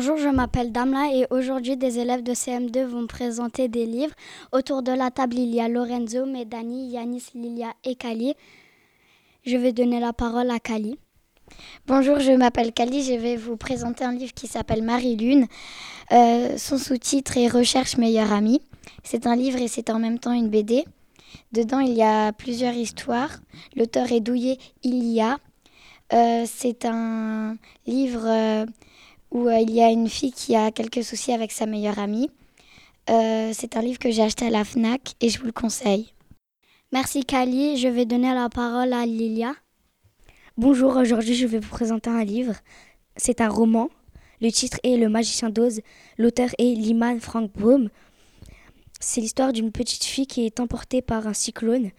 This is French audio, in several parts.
Bonjour, je m'appelle Damla et aujourd'hui des élèves de CM2 vont présenter des livres. Autour de la table, il y a Lorenzo, Medani, Yanis, Lilia et Kali. Je vais donner la parole à Kali. Bonjour, je m'appelle Kali, je vais vous présenter un livre qui s'appelle Marie-Lune. Euh, son sous-titre est Recherche meilleure amie. C'est un livre et c'est en même temps une BD. Dedans, il y a plusieurs histoires. L'auteur est douillé Ilia. Euh, c'est un livre euh, où euh, il y a une fille qui a quelques soucis avec sa meilleure amie. c'est un livre que j'ai acheté à la FNAC et je vous le conseille. Merci Kali, je vais donner la parole à Lilia. Bonjour, aujourd'hui je vais vous présenter un livre. C'est un roman. Le titre est Le magicien d'Oz. L'auteur est Liman Frank Baum. C'est l'histoire d'une petite fille qui est emportée par un cyclone.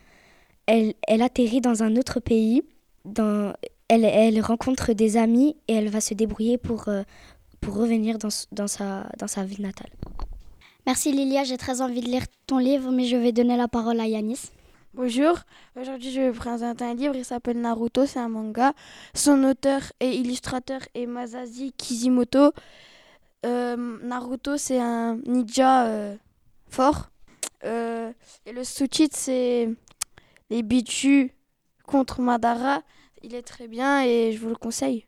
Elle, elle atterrit dans un autre pays. Dans, elle, rencontre des amis et elle va se débrouiller pour, euh, pour revenir dans, dans, sa, dans sa ville natale. Merci Lilia, j'ai très envie de lire ton livre, mais je vais donner la parole à Yanis. Bonjour, aujourd'hui je vais vous présenter un livre, il s'appelle Naruto, c'est un manga. Son auteur et illustrateur est Masashi Kishimoto. Euh, Naruto c'est un ninja euh, fort. et le sous-titre c'est Les Bichu contre Madara. Il est très bien et je vous le conseille.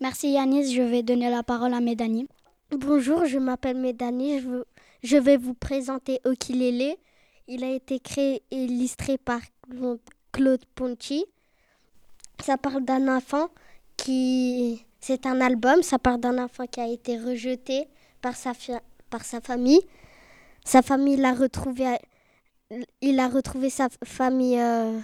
Merci Yanis, je vais donner la parole à Médani. Bonjour, je m'appelle Médani, je, je, vais vous présenter Okilele. Il a été créé et illustré par Claude Ponty. Ça parle d'un enfant qui... C'est un album, ça parle d'un enfant qui a été rejeté par sa, par sa famille. Sa famille l'a retrouvé, il a retrouvé sa famille euh,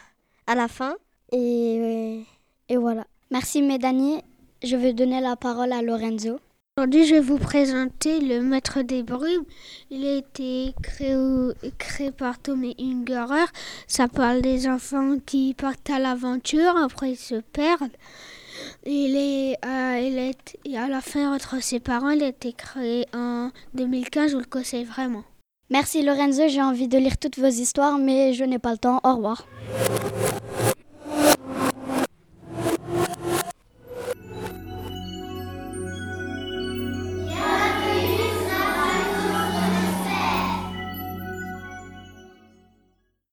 à la fin. Et, et voilà. Merci Médani. Je vais donner la parole à Lorenzo. Aujourd'hui, je vais vous présenter Le Maître des Brumes. Il a été créé, créé par Tommy Ungerer. Ça parle des enfants qui partent à l'aventure, après ils se perdent. Il est, euh, il est, à la fin, entre ses parents, il a été créé en 2015. Je vous le conseille vraiment. Merci Lorenzo, j'ai envie de lire toutes vos histoires, mais je n'ai pas le temps. Au revoir.